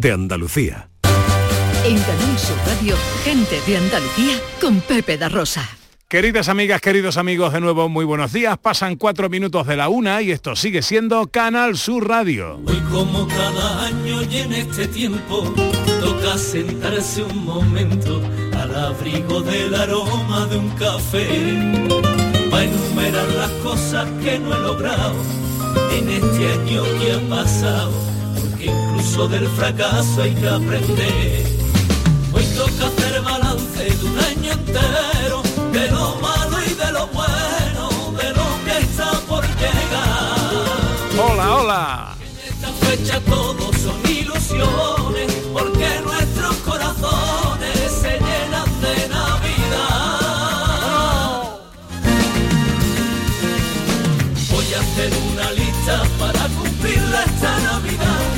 de Andalucía. En Canal Sur Radio, gente de Andalucía con Pepe da Rosa. Queridas amigas, queridos amigos, de nuevo muy buenos días. Pasan cuatro minutos de la una y esto sigue siendo Canal Sur Radio. Hoy como cada año y en este tiempo toca sentarse un momento al abrigo del aroma de un café. Va enumerar las cosas que no he logrado en este año que ha pasado, incluso del fracaso hay que aprender. Hoy toca hacer balance de un año entero, de lo malo y de lo bueno, de lo que está por llegar. Hola, hola. En esta fecha todos son ilusiones,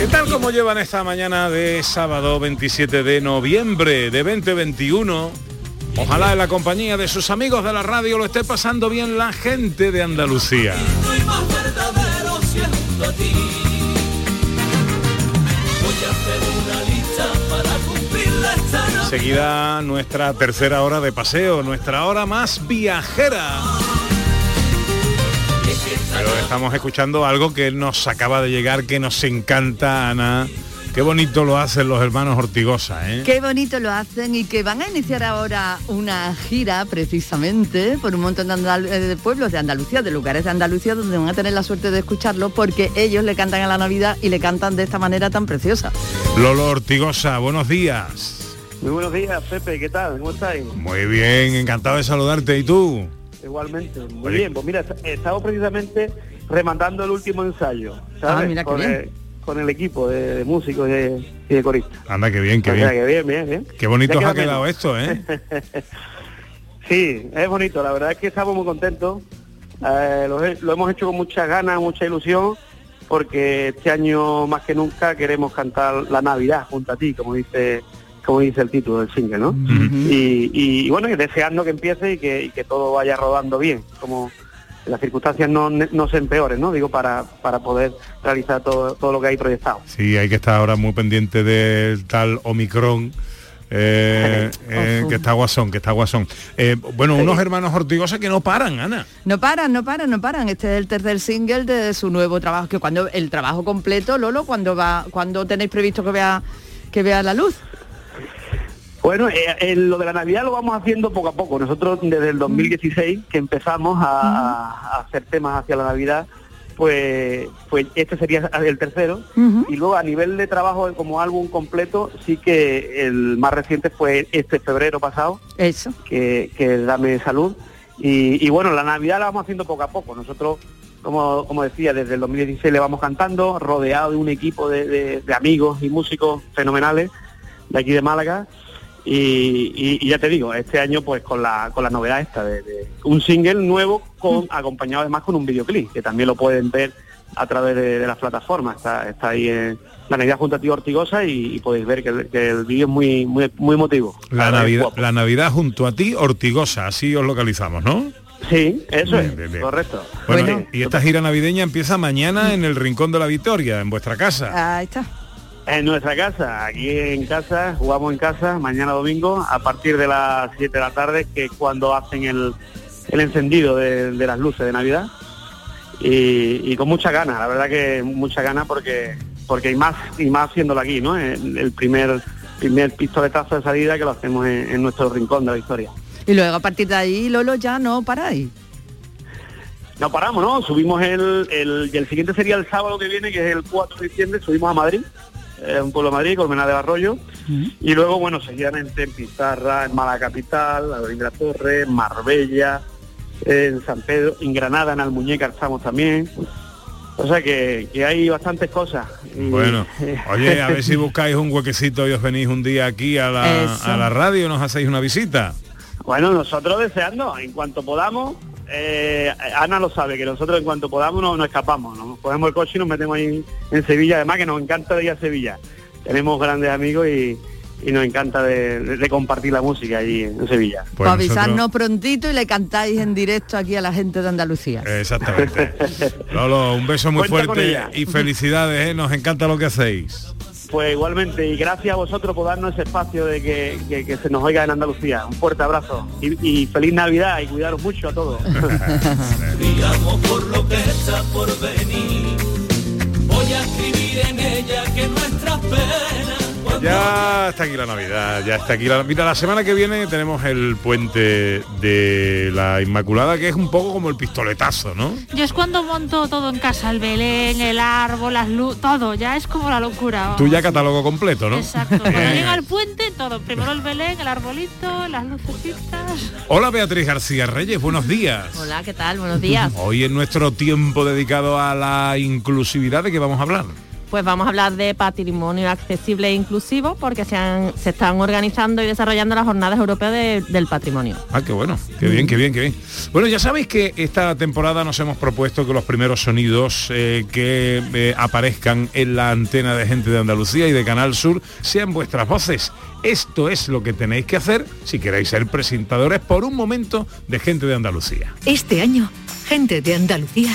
¿Qué tal como llevan esta mañana de sábado 27 de noviembre de 2021? Ojalá en la compañía de sus amigos de la radio lo esté pasando bien la gente de Andalucía. Seguida nuestra tercera hora de paseo, nuestra hora más viajera. Pero estamos escuchando algo que nos acaba de llegar, que nos encanta, Ana. Qué bonito lo hacen los hermanos Ortigosa, ¿eh? Qué bonito lo hacen y que van a iniciar ahora una gira precisamente por un montón de, andal- eh, de pueblos de Andalucía, de lugares de Andalucía donde van a tener la suerte de escucharlo porque ellos le cantan a la Navidad y le cantan de esta manera tan preciosa. Lolo Ortigosa, buenos días. Muy buenos días, Pepe, ¿qué tal? ¿Cómo estáis? Muy bien, encantado de saludarte. ¿Y tú? Igualmente, muy Oye. bien. Pues mira, est- estamos precisamente rematando el último ensayo, ¿sabes? Ah, mira qué con, bien. El, con el equipo de, de músicos y de, y de coristas. Anda, qué bien, qué O sea, bien. que bien, bien, bien. Qué bonito os ha queda quedado menos. esto, ¿eh? Sí, es bonito, la verdad es que estamos muy contentos. Eh, lo, lo hemos hecho con muchas ganas, mucha ilusión, porque este año más que nunca queremos cantar la Navidad junto a ti, como dice como dice el título del single, ¿no? y, y- y bueno, y deseando que empiece y que, y que todo vaya rodando bien, como que las circunstancias no, no se empeoren, ¿no? Digo, para, para poder realizar todo, todo lo que hay proyectado. Sí, hay que estar ahora muy pendiente del tal Omicron. eh, eh, que está guasón, que está guasón. Eh, bueno, unos hermanos Ortigosa que no paran, Ana. No paran, no paran, no paran. Este es el tercer single de su nuevo trabajo, que cuando el trabajo completo, Lolo, cuando va, cuando tenéis previsto que vea que vea la luz. Bueno, eh, eh, lo de la Navidad lo vamos haciendo poco a poco. Nosotros desde el 2016 que empezamos a, a hacer temas hacia la Navidad, pues, pues este sería el tercero. Y luego a nivel de trabajo como álbum completo, sí que el más reciente fue este febrero pasado, Eso. que, que Dame Salud. Y, y bueno, la Navidad la vamos haciendo poco a poco. Nosotros, como, como decía, desde el 2016 le vamos cantando, rodeado de un equipo de, de- de amigos y músicos fenomenales de aquí de Málaga. Y, y- y ya te digo, este año pues con la, con la novedad esta de, de un single nuevo con acompañado además con un videoclip, que también lo pueden ver a través de, de las plataformas. Está, está ahí en la Navidad junto a ti Ortigosa y, y podéis ver que el, que el vídeo es muy, muy, muy emotivo. La Navidad, la Navidad junto a ti, Ortigosa, así os localizamos, ¿no? Sí, eso Bien, es, bien, bien. correcto. Bueno, Bueno. y esta gira navideña empieza mañana en el Rincón de la Victoria, en vuestra casa. Ahí está. En nuestra casa, aquí en casa, jugamos en casa, mañana domingo, a partir de las 7 de la tarde, que es cuando hacen el, el encendido de, de las luces de Navidad. Y, y con mucha ganas, la verdad que mucha ganas porque porque hay más y más haciéndolo aquí, ¿no? El, el primer primer pistoletazo de salida que lo hacemos en, en nuestro rincón de la historia. Y luego a partir de ahí, Lolo, ya no paráis. No paramos, ¿no? Subimos el, el, y el siguiente sería el sábado que viene, que es el 4 de diciembre, subimos a Madrid, eh, un pueblo de Madrid, Colmena del Arroyo, y luego, bueno, seguidamente en Pizarra, en Mala Capital, de la Torre, en Marbella, en San Pedro, en Granada, en Almuñécar estamos también. O sea que, que hay bastantes cosas. Y- Bueno, oye, a ver si buscáis un huequecito y os venís un día aquí a la, Eso. a la radio nos hacéis una visita. Bueno, nosotros deseando, en cuanto podamos, eh, Ana lo sabe, que nosotros en cuanto podamos no- nos escapamos, nos cogemos el coche y nos metemos ahí en, en Sevilla, además que nos encanta de ir a Sevilla. Tenemos grandes amigos y, y nos encanta de, de- de compartir la música allí en Sevilla. Pues Para avisarnos nosotros- prontito y le cantáis en directo aquí a la gente de Andalucía. Exactamente. Lolo, un beso muy Cuenta fuerte y felicidades, ¿eh? nos encanta lo que hacéis. Pues igualmente, y gracias a vosotros por darnos ese espacio de que, se nos oiga en Andalucía. Un fuerte abrazo y, feliz Navidad y cuidaros mucho a todos. por lo que está por venir. Ya está aquí la Navidad, ya está aquí la Mira, la semana que viene tenemos el puente de la Inmaculada, que es un poco como el pistoletazo, ¿no? Yo es cuando monto todo en casa, el Belén, el árbol, las luces, todo, ya es como la locura. Tú ya catálogo completo, ¿no? Exacto. Cuando llega el puente, todo. Primero el Belén, el arbolito, las lucecitas. Hola Beatriz García Reyes, buenos días. Hola, ¿qué tal? Buenos días. Hoy en nuestro tiempo dedicado a la inclusividad, ¿de qué vamos a hablar? Pues vamos a hablar de patrimonio accesible e inclusivo porque se, se están organizando y desarrollando las jornadas europeas del patrimonio. Ah, qué bueno, qué bien, qué bien, qué bien. Bueno, ya sabéis que esta temporada nos hemos propuesto que los primeros sonidos eh, que eh, aparezcan en la antena de gente de Andalucía y de Canal Sur sean vuestras voces. Esto es lo que tenéis que hacer si queréis ser presentadores por un momento de gente de Andalucía. Este año, gente de Andalucía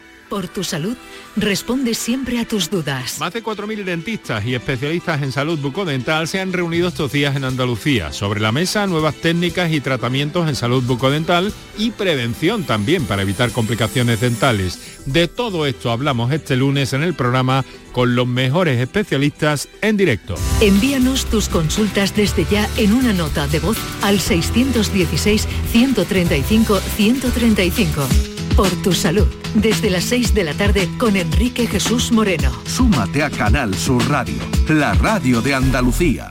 por tu salud responde siempre a tus dudas. Más de 4.000 dentistas y especialistas en salud bucodental se han reunido estos días en Andalucía. Sobre la mesa, nuevas técnicas y tratamientos en salud bucodental y prevención también para evitar complicaciones dentales. De todo esto hablamos este lunes en el programa con los mejores especialistas en directo. Envíanos tus consultas desde ya en una nota de voz al 616 135 135 por tu salud. Desde las 6 de la tarde con Enrique Jesús Moreno. Súmate a Canal Sur Radio, la radio de Andalucía.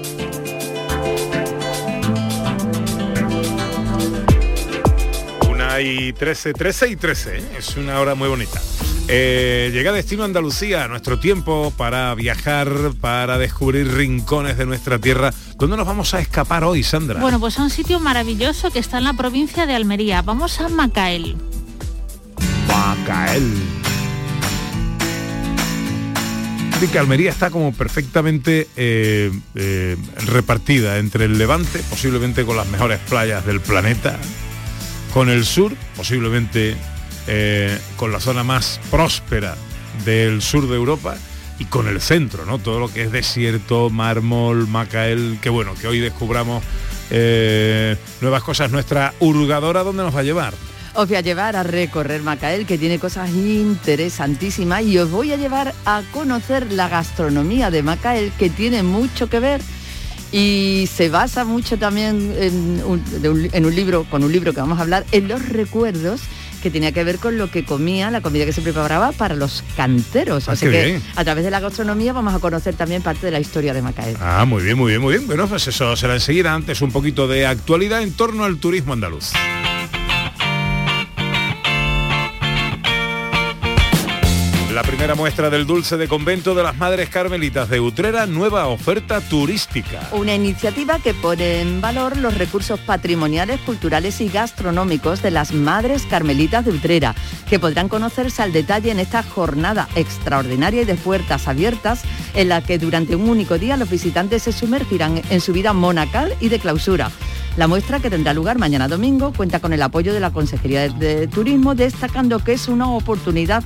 Y 13, 13 y 13, ¿eh? es una hora muy bonita. Eh, llega destino Andalucía, nuestro tiempo para viajar, para descubrir rincones de nuestra tierra. ¿Dónde nos vamos a escapar hoy, Sandra? Bueno, pues a un sitio maravilloso que está en la provincia de Almería. Vamos a Macael. Macael que Almería está como perfectamente eh, eh, repartida entre el levante, posiblemente con las mejores playas del planeta, con el sur, posiblemente eh, con la zona más próspera del sur de Europa, y con el centro, ¿no? Todo lo que es desierto, mármol, Macael, que bueno, que hoy descubramos nuevas cosas. Nuestra hurgadora, ¿dónde nos va a llevar? Os voy a llevar a recorrer Macael, que tiene cosas interesantísimas, y os voy a llevar a conocer la gastronomía de Macael, que tiene mucho que ver y se basa mucho también en un, libro, con un libro que vamos a hablar, en los recuerdos que tenía que ver con lo que comía, la comida que se preparaba para los canteros. Ah, Así que a través de la gastronomía vamos a conocer también parte de la historia de Macael. Ah, muy bien, muy bien, muy bien. Bueno, pues eso será enseguida. Antes un poquito de actualidad en torno al turismo andaluz. Primera muestra del dulce de convento de las Madres Carmelitas de Utrera, nueva oferta turística. Una iniciativa que pone en valor los recursos patrimoniales, culturales y gastronómicos de las Madres Carmelitas de Utrera, que podrán conocerse al detalle en esta jornada extraordinaria y de puertas abiertas, en la que durante un único día los visitantes se sumergirán en su vida monacal y de clausura. La muestra que tendrá lugar mañana domingo cuenta con el apoyo de la Consejería de Turismo, destacando que es una oportunidad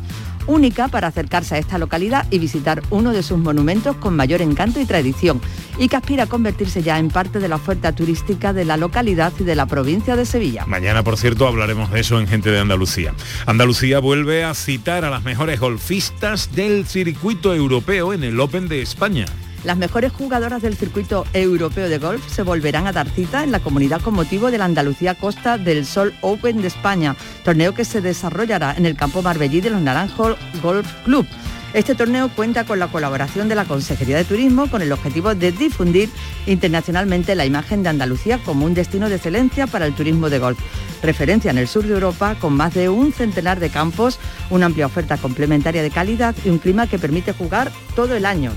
única para acercarse a esta localidad y visitar uno de sus monumentos con mayor encanto y tradición y que aspira a convertirse ya en parte de la oferta turística de la localidad y de la provincia de Sevilla. Mañana, por cierto, hablaremos de eso en Gente de Andalucía. Andalucía vuelve a citar a las mejores golfistas del circuito europeo en el Open de España. Las mejores jugadoras del circuito europeo de golf se volverán a dar cita en la comunidad con motivo de la Andalucía Costa del Sol Open de España, torneo que se desarrollará en el campo Marbellí de los Naranjos Golf Club. Este torneo cuenta con la colaboración de la Consejería de Turismo con el objetivo de difundir internacionalmente la imagen de Andalucía como un destino de excelencia para el turismo de golf. Referencia en el sur de Europa con más de un centenar de campos, una amplia oferta complementaria de calidad y un clima que permite jugar todo el año.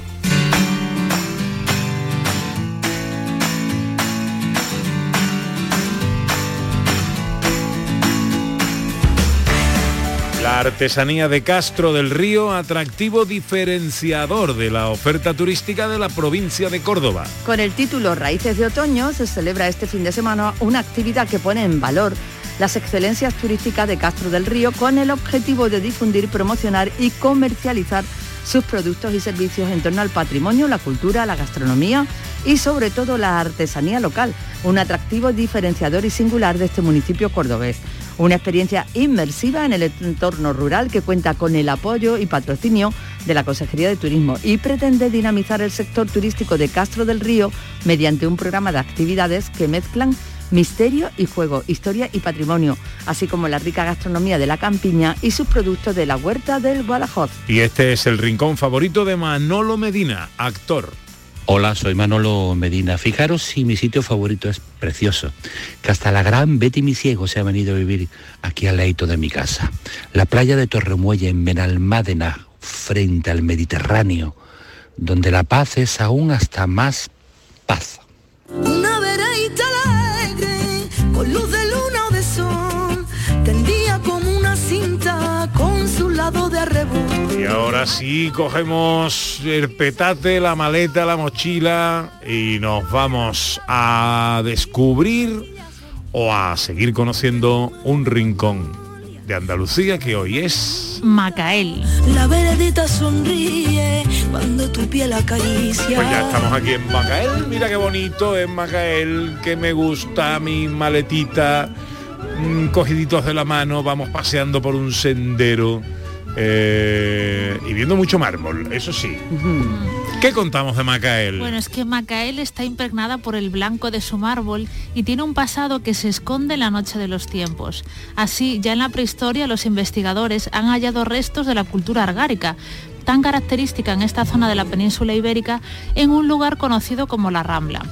Artesanía de Castro del Río, atractivo diferenciador de la oferta turística de la provincia de Córdoba. Con el título Raíces de Otoño se celebra este fin de semana una actividad que pone en valor las excelencias turísticas de Castro del Río con el objetivo de difundir, promocionar y comercializar sus productos y servicios en torno al patrimonio, la cultura, la gastronomía y sobre todo la artesanía local, un atractivo diferenciador y singular de este municipio cordobés. Una experiencia inmersiva en el entorno rural que cuenta con el apoyo y patrocinio de la Consejería de Turismo y pretende dinamizar el sector turístico de Castro del Río mediante un programa de actividades que mezclan misterio y juego, historia y patrimonio, así como la rica gastronomía de la campiña y sus productos de la huerta del Guadajoz. Y este es el rincón favorito de Manolo Medina, actor. Hola, soy Manolo Medina. Fijaros si mi sitio favorito es precioso, que hasta la gran Betty mi ciego se ha venido a vivir aquí al leito de mi casa. La playa de Torremuelle en Benalmádena, frente al Mediterráneo, donde la paz es aún hasta más paz. Ahora sí cogemos el petate, la maleta, la mochila y nos vamos a descubrir o a seguir conociendo un rincón de Andalucía que hoy es Macael. La veredita sonríe cuando tu piel acaricia. Pues ya estamos aquí en Macael. Mira qué bonito es Macael, que me gusta mi maletita, mm, cogiditos de la mano, vamos paseando por un sendero eh, y viendo mucho mármol, eso sí. ¿Qué contamos de Macael? Bueno, es que Macael está impregnada por el blanco de su mármol y tiene un pasado que se esconde en la noche de los tiempos. Así, ya en la prehistoria los investigadores han hallado restos de la cultura argárica, tan característica en esta zona de la península ibérica, en un lugar conocido como la Rambla.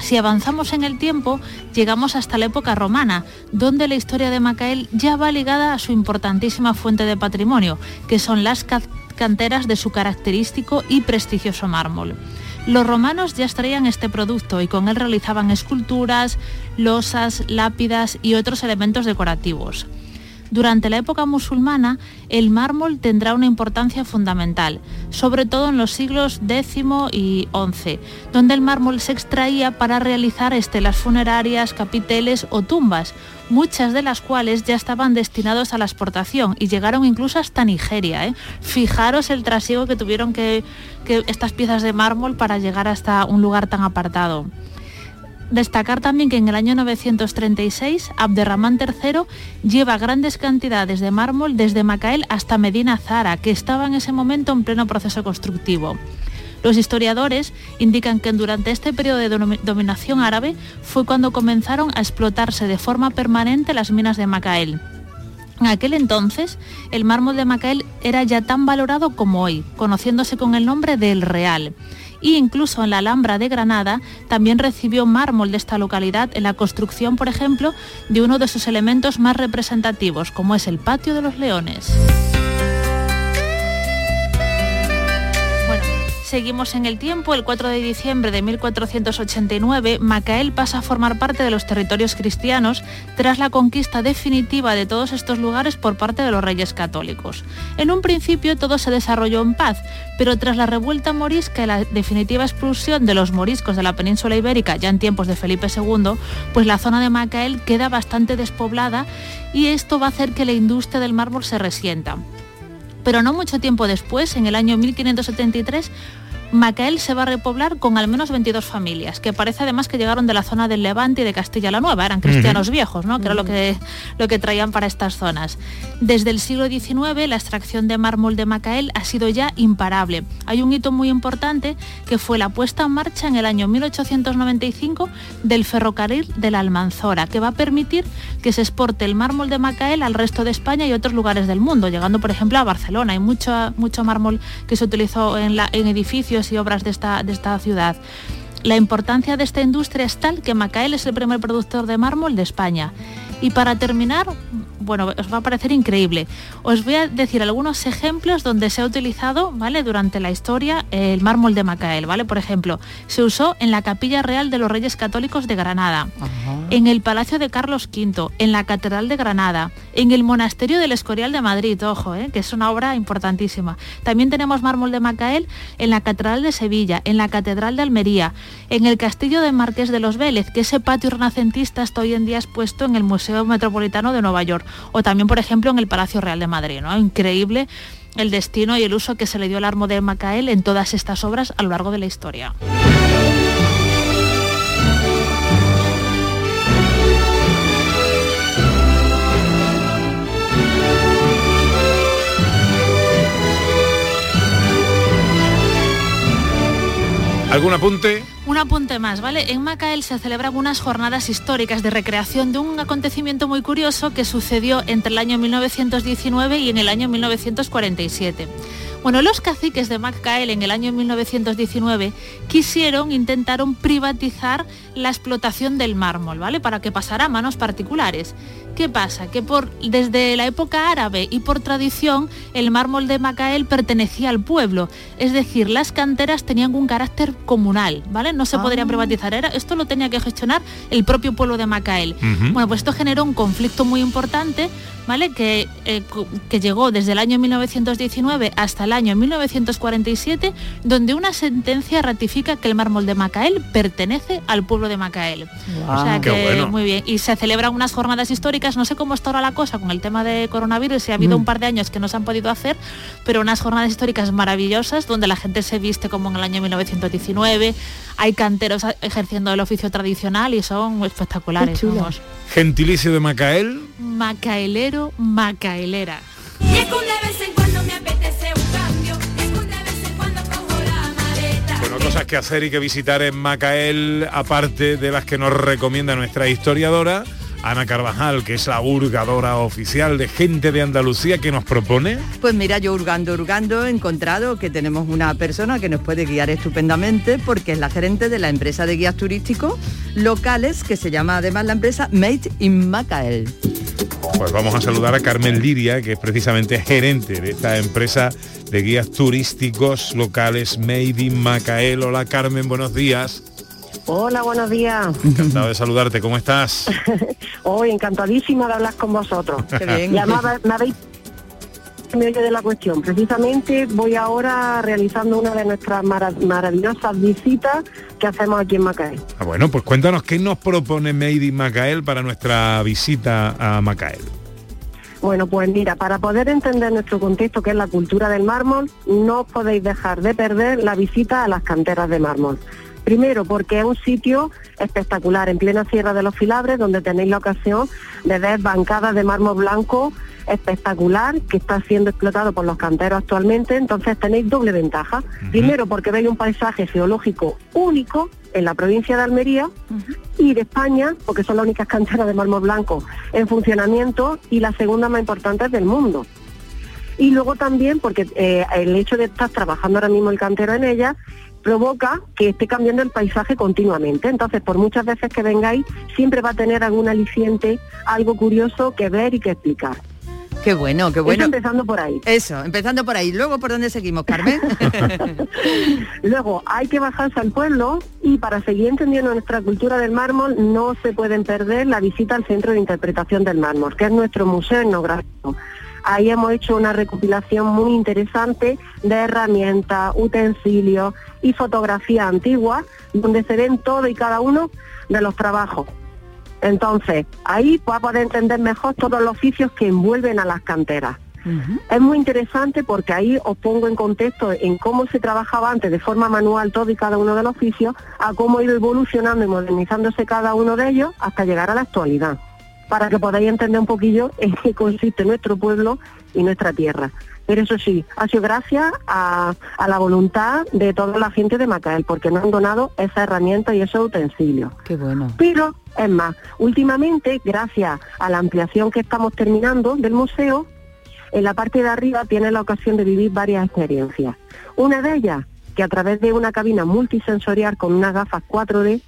Si avanzamos en el tiempo, llegamos hasta la época romana, donde la historia de Macael ya va ligada a su importantísima fuente de patrimonio, que son las ca- canteras de su característico y prestigioso mármol. Los romanos ya extraían este producto y con él realizaban esculturas, losas, lápidas y otros elementos decorativos. Durante la época musulmana, el mármol tendrá una importancia fundamental, sobre todo en los siglos X y XI, donde el mármol se extraía para realizar estelas funerarias, capiteles o tumbas, muchas de las cuales ya estaban destinados a la exportación y llegaron incluso hasta Nigeria. ¿eh? Fijaros el trasiego que tuvieron que, que estas piezas de mármol para llegar hasta un lugar tan apartado. Destacar también que en el año 936 Abderramán III lleva grandes cantidades de mármol desde Macael hasta Medina Zara, que estaba en ese momento en pleno proceso constructivo. Los historiadores indican que durante este periodo de domi- dominación árabe fue cuando comenzaron a explotarse de forma permanente las minas de Macael. En aquel entonces, el mármol de Macael era ya tan valorado como hoy, conociéndose con el nombre de El Real. Y incluso en la Alhambra de Granada también recibió mármol de esta localidad en la construcción, por ejemplo, de uno de sus elementos más representativos, como es el Patio de los Leones. Seguimos en el tiempo. El 4 de diciembre de 1489, Macael pasa a formar parte de los territorios cristianos tras la conquista definitiva de todos estos lugares por parte de los reyes católicos. En un principio todo se desarrolló en paz, pero tras la revuelta morisca y la definitiva expulsión de los moriscos de la península ibérica ya en tiempos de Felipe II, pues la zona de Macael queda bastante despoblada y esto va a hacer que la industria del mármol se resienta. Pero no mucho tiempo después, en el año 1573, Macael se va a repoblar con al menos 22 familias, que parece además que llegaron de la zona del Levante y de Castilla la Nueva, eran cristianos viejos, ¿no? que era lo que, lo que traían para estas zonas. Desde el siglo XIX la extracción de mármol de Macael ha sido ya imparable. Hay un hito muy importante que fue la puesta en marcha en el año 1895 del ferrocarril de la Almanzora, que va a permitir que se exporte el mármol de Macael al resto de España y otros lugares del mundo, llegando por ejemplo a Barcelona. Hay mucho, mucho mármol que se utilizó en, la, en edificios y obras de esta, de esta ciudad. La importancia de esta industria es tal que Macael es el primer productor de mármol de España. Y para terminar, bueno, os va a parecer increíble. Os voy a decir algunos ejemplos donde se ha utilizado, ¿vale? Durante la historia el mármol de Macael, ¿vale? Por ejemplo, se usó en la Capilla Real de los Reyes Católicos de Granada, en el Palacio de Carlos V, en la Catedral de Granada, en el Monasterio del Escorial de Madrid, ojo, ¿eh? que es una obra importantísima. También tenemos mármol de Macael en la Catedral de Sevilla, en la Catedral de Almería, en el Castillo de Marqués de los Vélez, que ese patio renacentista está hoy en día expuesto en el Museo Metropolitano de Nueva York o también, por ejemplo, en el Palacio Real de Madrid. ¿no? Increíble el destino y el uso que se le dio al armo de Macael en todas estas obras a lo largo de la historia. ¿Algún apunte? Un apunte más, ¿vale? En Macael se celebran unas jornadas históricas de recreación de un acontecimiento muy curioso que sucedió entre el año 1919 y en el año 1947. Bueno, los caciques de Macael en el año 1919 quisieron, intentaron privatizar la explotación del mármol, ¿vale? Para que pasara a manos particulares. ¿Qué pasa? Que por, desde la época árabe y por tradición, el mármol de Macael pertenecía al pueblo. Es decir, las canteras tenían un carácter comunal, ¿vale? No se podrían privatizar. Era, esto lo tenía que gestionar el propio pueblo de Macael. Bueno, pues esto generó un conflicto muy importante, ¿vale? Que, eh, que llegó desde el año 1919 hasta el año 1947, donde una sentencia ratifica que el mármol de Macael pertenece al pueblo de Macael. O sea Qué que bueno. muy bien. Y se celebran unas jornadas históricas, no sé cómo está ahora la cosa con el tema de coronavirus, si ha habido Mm. un par de años que no se han podido hacer, pero unas jornadas históricas maravillosas donde la gente se viste como en el año 1919, hay canteros ejerciendo el oficio tradicional y son espectaculares. Gentilicio de Macael. Macaelero, macaelera. Bueno, cosas que hacer y que visitar en Macael, aparte de las que nos recomienda nuestra historiadora, Ana Carvajal, que es la hurgadora oficial de gente de Andalucía, que nos propone. Pues mira, yo hurgando, hurgando, he encontrado que tenemos una persona que nos puede guiar estupendamente porque es la gerente de la empresa de guías turísticos locales que se llama además la empresa Made in Macael. Pues vamos a saludar a Carmen Liria, que es precisamente gerente de esta empresa de guías turísticos locales Made in Macael. Hola Carmen, buenos días. Hola, buenos días. Encantado de saludarte, ¿cómo estás? Hoy encantadísima de hablar con vosotros. Qué bien. Y además me habéis medio de la cuestión. Precisamente voy ahora realizando una de nuestras mara- maravillosas visitas que hacemos aquí en Macael. Ah, bueno, pues cuéntanos qué nos propone Made in Macael para nuestra visita a Macael. Bueno, pues mira, para poder entender nuestro contexto, que es la cultura del mármol, no os podéis dejar de perder la visita a las canteras de mármol. Primero, porque es un sitio espectacular, en plena Sierra de los Filabres, donde tenéis la ocasión de ver bancadas de mármol blanco espectacular que está siendo explotado por los canteros actualmente, entonces tenéis doble ventaja. Primero, porque veis un paisaje geológico único en la provincia de Almería y de España, porque son las únicas canteras de mármol blanco en funcionamiento y la segunda más importante del mundo. Y luego también porque eh, el hecho de estar trabajando ahora mismo el cantero en ella provoca que esté cambiando el paisaje continuamente. Entonces, por muchas veces que vengáis, siempre va a tener algún aliciente, algo curioso que ver y que explicar. Qué bueno, qué bueno. Eso empezando por ahí. Eso, empezando por ahí. Luego, ¿por dónde seguimos, Carmen? Luego hay que bajarse al pueblo y para seguir entendiendo nuestra cultura del mármol no se pueden perder la visita al Centro de Interpretación del Mármol, que es nuestro museo etnográfico. Ahí hemos hecho una recopilación muy interesante de herramientas, utensilios y fotografías antiguas, donde se ven todo y cada uno de los trabajos. Entonces, ahí va a poder entender mejor todos los oficios que envuelven a las canteras. Es muy interesante porque ahí os pongo en contexto en cómo se trabajaba antes de forma manual todo y cada uno de los oficios, a cómo ha ido evolucionando y modernizándose cada uno de ellos hasta llegar a la actualidad, para que podáis entender un poquillo en qué consiste nuestro pueblo y nuestra tierra. Pero eso sí, ha sido gracias a, a la voluntad de toda la gente de Macael, porque nos han donado esa herramienta y esos utensilios. Qué bueno. Pero, es más, últimamente, gracias a la ampliación que estamos terminando del museo, en la parte de arriba tienes la ocasión de vivir varias experiencias. Una de ellas, que a través de una cabina multisensorial con unas gafas 4D,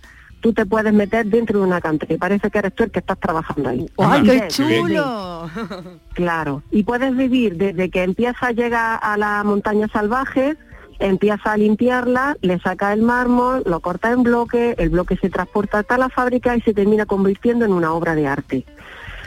tú te puedes meter dentro de una cantera y parece que eres tú el que estás trabajando ahí. ¡Ay, qué chulo! Claro, y puedes vivir desde que empieza a llegar a la montaña salvaje, empieza a limpiarla, le saca el mármol, lo corta en bloque, el bloque se transporta hasta la fábrica y se termina convirtiendo en una obra de arte.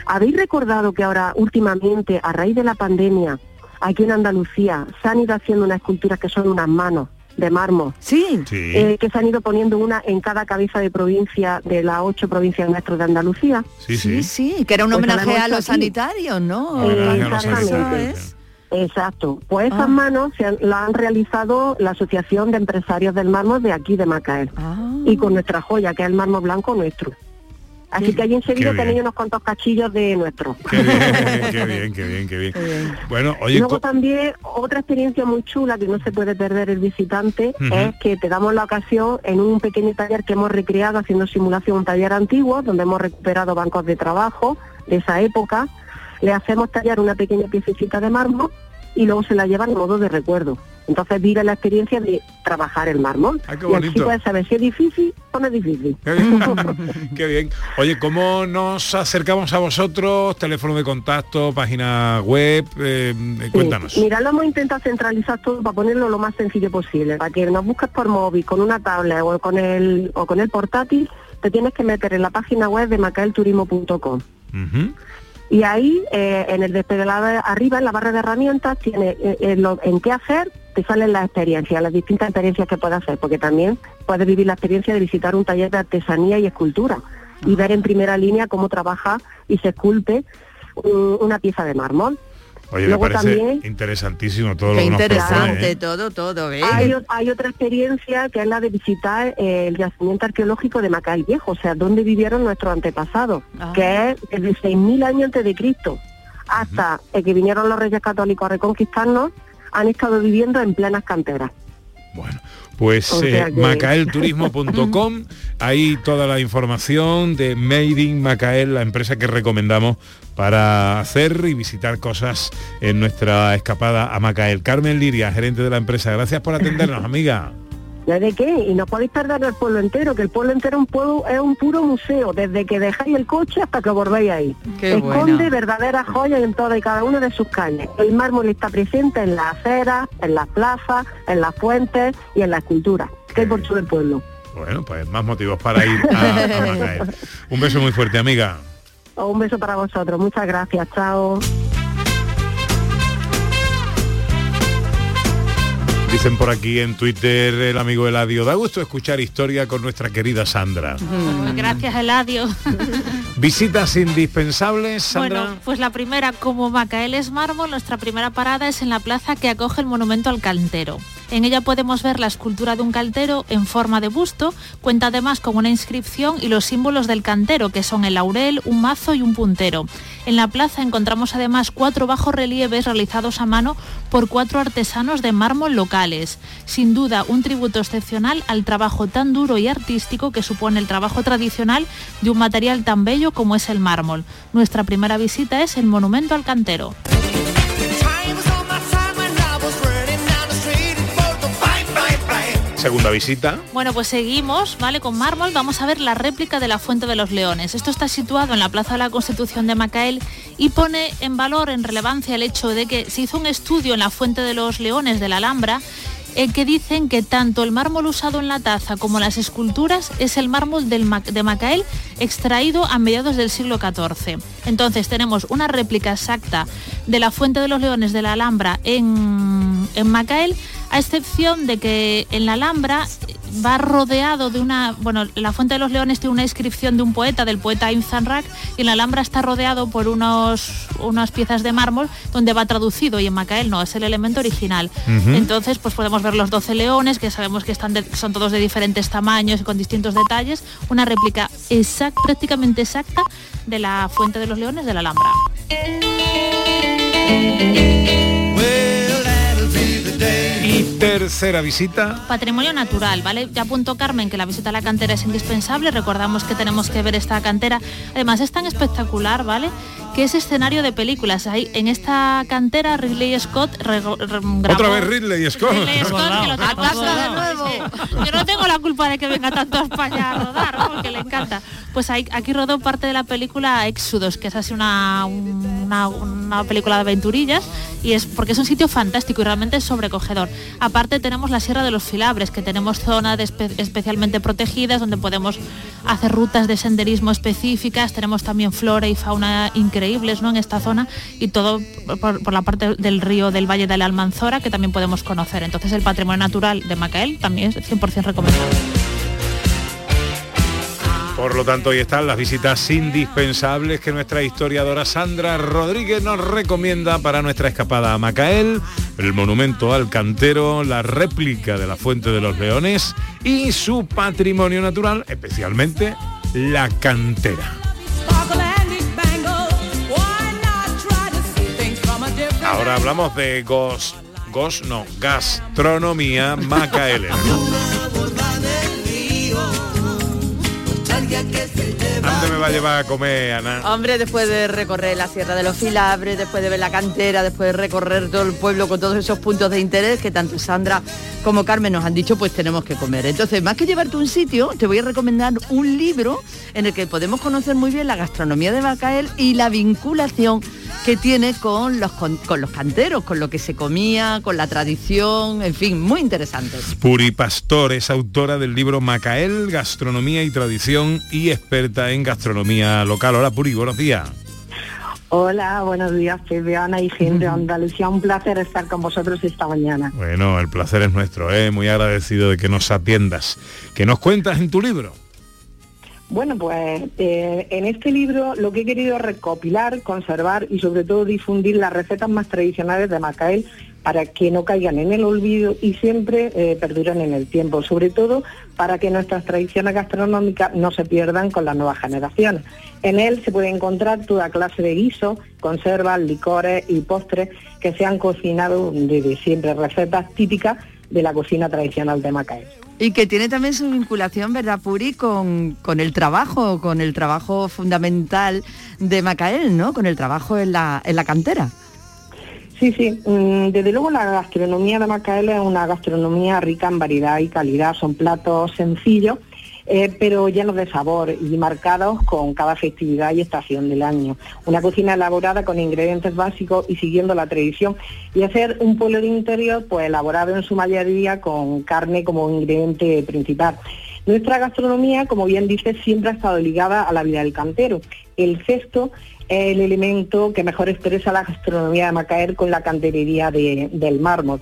¿Habéis recordado que ahora últimamente, a raíz de la pandemia, aquí en Andalucía se han ido haciendo unas esculturas que son unas manos de mármol? Sí. Eh, que se han ido poniendo una en cada cabeza de provincia de las ocho provincias nuestras de Andalucía. Sí, sí. Sí, que era un Pues homenaje a los aquí. sanitarios, ¿no? Es. Exacto. Pues esas Ah. manos se han, la han realizado la Asociación de Empresarios del Mármol de aquí de Macael. Y con nuestra joya, que es el mármol blanco nuestro. Así que allí bien. tenéis unos cuantos cachillos de nuestro. Qué bien, qué bien, qué bien, qué bien. Bueno, oye, Luego también otra experiencia muy chula que no se puede perder el visitante es que te damos la ocasión en un pequeño taller que hemos recreado haciendo simulación, un taller antiguo donde hemos recuperado bancos de trabajo de esa época. Le hacemos tallar una pequeña piececita de mármol y luego se la llevan a modo de recuerdo. Entonces vive la experiencia de trabajar el mármol. Ah, y así puedes saber si es difícil o no es difícil. Qué bien. Qué bien. Oye, ¿cómo nos acercamos a vosotros? Teléfono de contacto, página web, eh, Sí, cuéntanos. Mira, lo hemos intentado centralizar todo para ponerlo lo más sencillo posible. Para que nos busques por móvil, con una tablet o con el, o con el portátil, te tienes que meter en la página web de macaelturismo.com. Ujú. Y ahí, eh, en el desplegado arriba, en la barra de herramientas, tiene eh, eh, lo- en qué hacer, te salen las experiencias, las distintas experiencias que puedes hacer, porque también puedes vivir la experiencia de visitar un taller de artesanía y escultura y ver en primera línea cómo trabaja y se esculpe un- una pieza de mármol. Oye, me Luego parece también- interesantísimo todo lo que nos interesante propone, ¿eh? todo, todo, ¿ves? Hay, otra experiencia que es la de visitar eh, el yacimiento arqueológico de Macael Viejo, o sea, donde vivieron nuestros antepasados, Ah. que es desde 6.000 años antes de Cristo hasta eh, que vinieron los reyes católicos a reconquistarnos, han estado viviendo en plenas canteras. Pues O eh, que- macaelturismo.com, ahí toda la información de Made in Macael, la empresa que recomendamos para hacer y visitar cosas en nuestra escapada a Macael. Carmen Liria, gerente de la empresa, gracias por atendernos, amiga. ¿No de qué? Y no podéis perder el pueblo entero, que el pueblo entero es un, pueblo, es un puro museo, desde que dejáis el coche hasta que volvéis ahí. Qué Esconde verdaderas joyas en todas y cada una de sus calles. El mármol está presente en las aceras, en las plazas, en las fuentes y en la escultura, que hay por todo el pueblo. Bueno, pues más motivos para ir a, a Macael. Un beso muy fuerte, amiga. Un beso para vosotros, muchas gracias, chao. Dicen por aquí en Twitter el amigo Eladio, da gusto escuchar historia con nuestra querida Sandra. Pues Gracias, Eladio. Visitas indispensables, Sandra. Bueno, pues la primera, como Macael es mármol, nuestra primera parada es en la plaza que acoge el monumento al cantero. En ella podemos ver la escultura de un cantero en forma de busto, cuenta además con una inscripción y los símbolos del cantero, que son el laurel, un mazo y un puntero. En la plaza encontramos además cuatro bajos relieves realizados a mano por cuatro artesanos de mármol Sin duda, un tributo excepcional al trabajo tan duro y artístico que supone el trabajo tradicional de un material tan bello como es el mármol. Nuestra primera visita es el monumento al cantero. Segunda visita. Bueno, pues seguimos, ¿vale? Con mármol vamos a ver la réplica de la Fuente de los Leones. Esto está situado en la Plaza de la Constitución de Macael y pone en valor, en relevancia, el hecho de que se hizo un estudio en la Fuente de los Leones de la Alhambra eh, que dicen que tanto el mármol usado en la taza como las esculturas es el mármol del Ma- de Macael extraído a mediados del siglo XIV. Entonces tenemos una réplica exacta de la Fuente de los Leones de la Alhambra en, en Macael, a excepción de que en la Alhambra va rodeado de una, bueno, la Fuente de los Leones tiene una inscripción de un poeta, del poeta Ibn Zanrak, y en la Alhambra está rodeado por unos, unas piezas de mármol donde va traducido y en Macael no, es el elemento original. Entonces, pues podemos ver los 12 leones, que sabemos que están de- son todos de diferentes tamaños y con distintos detalles, una réplica exact- prácticamente exacta de la Fuente de los Leones de la Alhambra. Y tercera visita. Patrimonio natural, ¿vale? Ya apuntó Carmen que la visita a la cantera es indispensable, recordamos que tenemos que ver esta cantera. Además es tan espectacular, ¿vale? Que es escenario de películas. Ahí en esta cantera Ridley Scott re- grabó- Otra vez Ridley Scott. Ridley Scott, que lo. Sí, sí. Yo no tengo la culpa de que venga tanto a España a rodar, ¿no? porque le encanta. Pues ahí- aquí rodó parte de la película Éxodos, que es así una, una, una película de aventurillas, y es porque es un sitio fantástico y realmente es sobrecogedor. Aparte tenemos la Sierra de los Filabres, que tenemos zonas especialmente protegidas, donde podemos hacer rutas de senderismo específicas, tenemos también flora y fauna increíbles ¿no? en esta zona, y todo por, por la parte del río del Valle de la Almanzora, que también podemos conocer. Entonces el patrimonio natural de Macael también es 100% recomendable. Por lo tanto, ahí están las visitas indispensables que nuestra historiadora Sandra Rodríguez nos recomienda para nuestra escapada a Macael, el monumento al cantero, la réplica de la Fuente de los Leones y su patrimonio natural, especialmente la cantera. Ahora hablamos de gos, gos no, gastronomía χάρια και ¿Dónde me va a llevar a comer, Ana? Hombre, después de recorrer la Sierra de los Filabres, después de ver la cantera, después de recorrer todo el pueblo con todos esos puntos de interés que tanto Sandra como Carmen nos han dicho, pues tenemos que comer. Entonces, más que llevarte a un sitio, te voy a recomendar un libro en el que podemos conocer muy bien la gastronomía de Macael y la vinculación que tiene con los, con, con los canteros, con lo que se comía, con la tradición, en fin, muy interesante. Puri Pastor es autora del libro Macael, Gastronomía y Tradición y experta en gastronomía local. Hola Puri, buenos días. Hola, buenos días, Pepe, Ana y gente de Andalucía. Un placer estar con vosotros esta mañana. Bueno, el placer es nuestro, ¿eh? muy agradecido de que nos atiendas. ¿Qué nos cuentas en tu libro? Bueno, pues eh, en este libro lo que he querido es recopilar, conservar y sobre todo difundir las recetas más tradicionales de Macael para que no caigan en el olvido y siempre eh, perduren en el tiempo, sobre todo para que nuestras tradiciones gastronómicas no se pierdan con las nuevas generaciones. En él se puede encontrar toda clase de guisos, conservas, licores y postres que se han cocinado desde siempre, recetas típicas de la cocina tradicional de Macael. Y que tiene también su vinculación, ¿verdad, Puri, con, con el trabajo, con el trabajo fundamental de Macael, ¿no? Con el trabajo en la, en la cantera. Sí, sí. mm, Desde luego la gastronomía de Macael es una gastronomía rica en variedad y calidad. Son platos sencillos, eh, pero llenos de sabor y marcados con cada festividad y estación del año. Una cocina elaborada con ingredientes básicos y siguiendo la tradición. Y hacer un pueblo de interior, pues elaborado en su mayoría con carne como ingrediente principal. Nuestra gastronomía, como bien dice, siempre ha estado ligada a la vida del cantero. El cesto es el elemento que mejor expresa la gastronomía de Macaer con la canterería de- del mármol.